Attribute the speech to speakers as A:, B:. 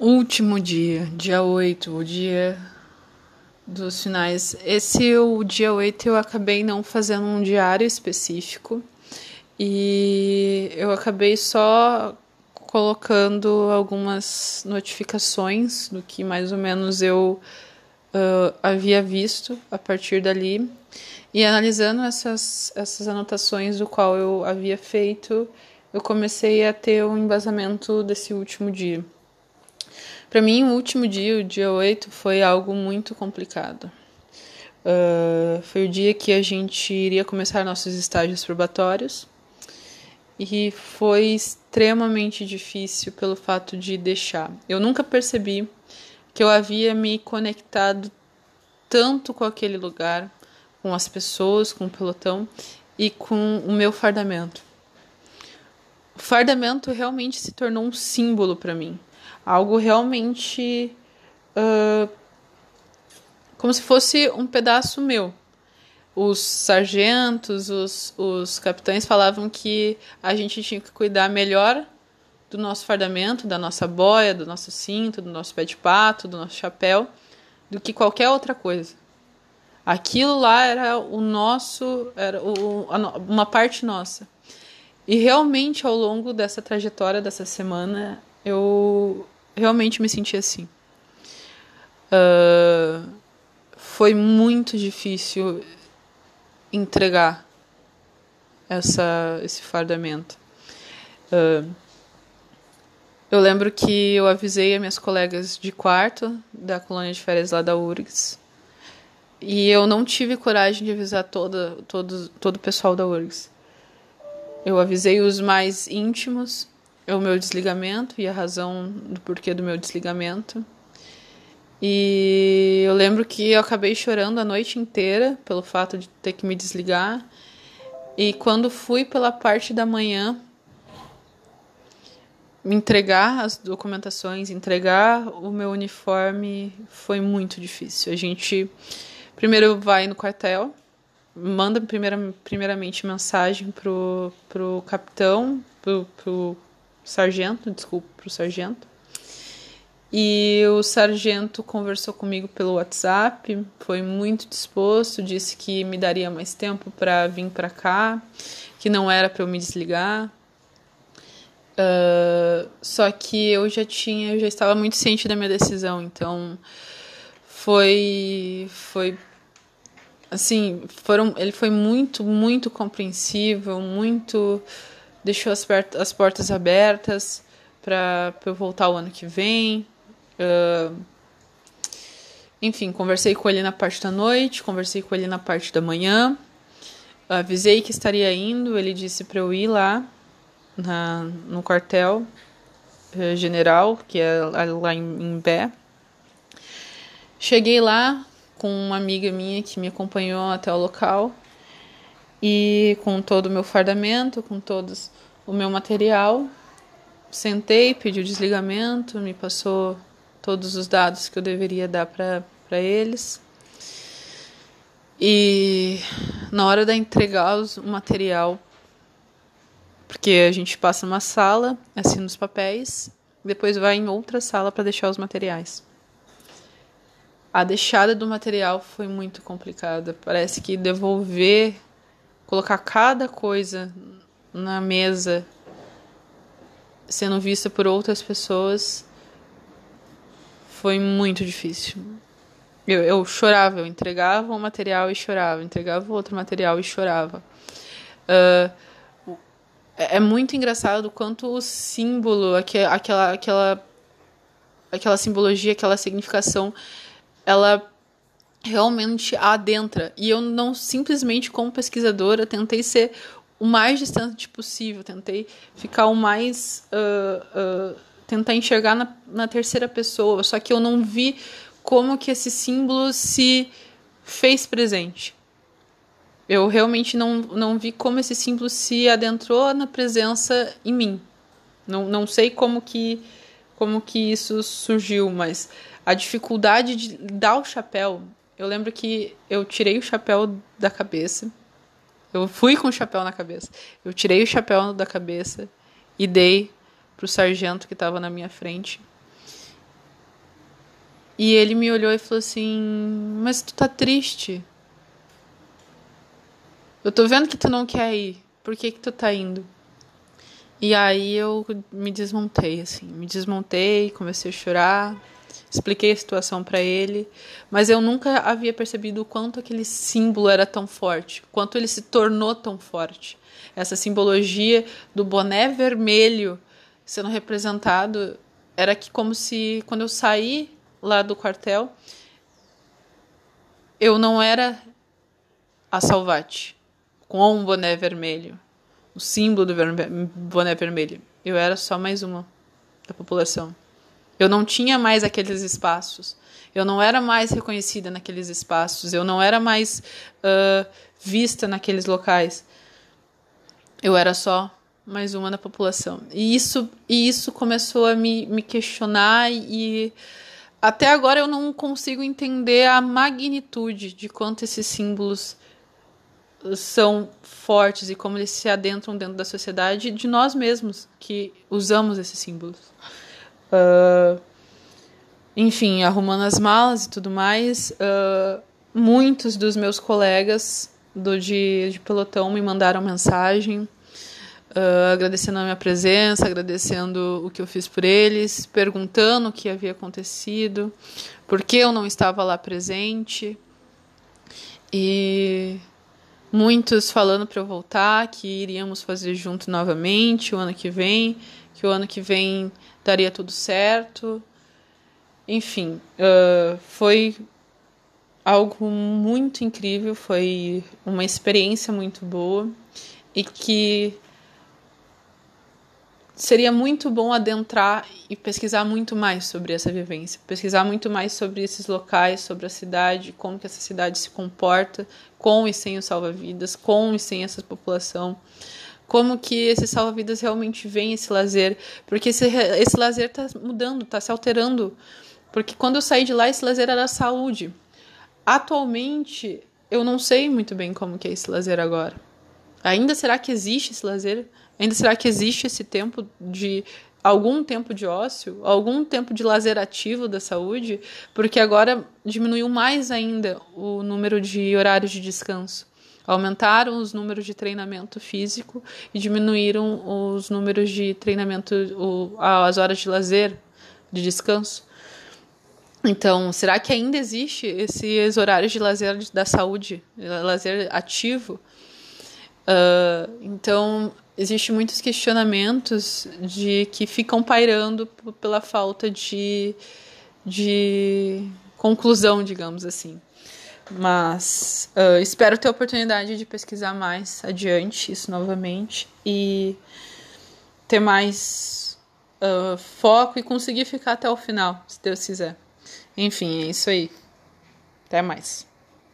A: Último dia, dia 8, o dia dos finais. Esse, o dia 8, eu acabei não fazendo um diário específico e eu acabei só colocando algumas notificações do que mais ou menos eu uh, havia visto a partir dali e analisando essas, essas anotações do qual eu havia feito, eu comecei a ter um embasamento desse último dia. Para mim, o último dia, o dia 8, foi algo muito complicado. Uh, foi o dia que a gente iria começar nossos estágios probatórios e foi extremamente difícil pelo fato de deixar. Eu nunca percebi que eu havia me conectado tanto com aquele lugar, com as pessoas, com o pelotão e com o meu fardamento. O fardamento realmente se tornou um símbolo para mim algo realmente uh, como se fosse um pedaço meu. Os sargentos, os, os capitães falavam que a gente tinha que cuidar melhor do nosso fardamento, da nossa boia, do nosso cinto, do nosso pé de pato, do nosso chapéu, do que qualquer outra coisa. Aquilo lá era o nosso, era o, uma parte nossa. E realmente ao longo dessa trajetória dessa semana, eu realmente me senti assim. Uh, foi muito difícil entregar essa, esse fardamento. Uh, eu lembro que eu avisei as minhas colegas de quarto da colônia de férias lá da URGS e eu não tive coragem de avisar toda, todo, todo o pessoal da URGS. Eu avisei os mais íntimos o meu desligamento e a razão do porquê do meu desligamento. E eu lembro que eu acabei chorando a noite inteira pelo fato de ter que me desligar. E quando fui pela parte da manhã me entregar as documentações, entregar o meu uniforme, foi muito difícil. A gente primeiro vai no quartel, manda primeira, primeiramente mensagem pro, pro capitão, pro, pro sargento, desculpa, pro sargento. E o sargento conversou comigo pelo WhatsApp, foi muito disposto, disse que me daria mais tempo para vir para cá, que não era para eu me desligar. Uh, só que eu já tinha, eu já estava muito ciente da minha decisão, então foi, foi assim, foram, ele foi muito, muito compreensível, muito deixou as, as portas abertas para eu voltar o ano que vem. Uh, enfim, conversei com ele na parte da noite, conversei com ele na parte da manhã. Avisei que estaria indo, ele disse para eu ir lá na, no quartel uh, general, que é lá em, em Bé. Cheguei lá com uma amiga minha que me acompanhou até o local e com todo o meu fardamento, com todos o meu material. Sentei, pedi o desligamento, me passou todos os dados que eu deveria dar para eles. E na hora de entregar o material, porque a gente passa numa sala, assina os papéis, depois vai em outra sala para deixar os materiais. A deixada do material foi muito complicada. Parece que devolver colocar cada coisa na mesa sendo vista por outras pessoas foi muito difícil. Eu, eu chorava, eu entregava um material e chorava, entregava outro material e chorava. Uh, é muito engraçado quanto o símbolo, aquela, aquela, aquela simbologia, aquela significação, ela realmente adentra. E eu não simplesmente, como pesquisadora, tentei ser o mais distante possível, tentei ficar o mais. Uh, uh, tentar enxergar na, na terceira pessoa, só que eu não vi como que esse símbolo se fez presente. Eu realmente não, não vi como esse símbolo se adentrou na presença em mim. Não, não sei como que, como que isso surgiu, mas a dificuldade de dar o chapéu eu lembro que eu tirei o chapéu da cabeça. Eu fui com o chapéu na cabeça. Eu tirei o chapéu da cabeça e dei pro sargento que estava na minha frente. E ele me olhou e falou assim: Mas tu tá triste? Eu tô vendo que tu não quer ir. Por que que tu tá indo? E aí eu me desmontei, assim. Me desmontei, comecei a chorar. Expliquei a situação para ele, mas eu nunca havia percebido o quanto aquele símbolo era tão forte, quanto ele se tornou tão forte. Essa simbologia do boné vermelho sendo representado era que como se quando eu saí lá do quartel, eu não era a Salvati com um boné vermelho, o símbolo do boné vermelho. Eu era só mais uma da população. Eu não tinha mais aqueles espaços. Eu não era mais reconhecida naqueles espaços. Eu não era mais uh, vista naqueles locais. Eu era só mais uma da população. E isso, e isso começou a me, me questionar e até agora eu não consigo entender a magnitude de quanto esses símbolos são fortes e como eles se adentram dentro da sociedade de nós mesmos que usamos esses símbolos. Uh, enfim, arrumando as malas e tudo mais, uh, muitos dos meus colegas do de, de pelotão me mandaram mensagem uh, agradecendo a minha presença, agradecendo o que eu fiz por eles, perguntando o que havia acontecido, por que eu não estava lá presente. E muitos falando para eu voltar, que iríamos fazer junto novamente o ano que vem, que o ano que vem daria tudo certo. Enfim, uh, foi algo muito incrível, foi uma experiência muito boa e que seria muito bom adentrar e pesquisar muito mais sobre essa vivência, pesquisar muito mais sobre esses locais, sobre a cidade, como que essa cidade se comporta com e sem os salva-vidas, com e sem essa população, como que esse salva-vidas realmente vem esse lazer, porque esse, esse lazer está mudando, está se alterando, porque quando eu saí de lá esse lazer era saúde. Atualmente eu não sei muito bem como que é esse lazer agora. Ainda será que existe esse lazer? Ainda será que existe esse tempo de algum tempo de ócio, algum tempo de lazer ativo da saúde? Porque agora diminuiu mais ainda o número de horários de descanso. Aumentaram os números de treinamento físico e diminuíram os números de treinamento, as horas de lazer, de descanso. Então, será que ainda existe esses horários de lazer da saúde, lazer ativo? Uh, então, existem muitos questionamentos de que ficam pairando pela falta de, de conclusão, digamos assim. Mas uh, espero ter a oportunidade de pesquisar mais adiante isso novamente e ter mais uh, foco e conseguir ficar até o final, se Deus quiser. Enfim, é isso aí. Até mais.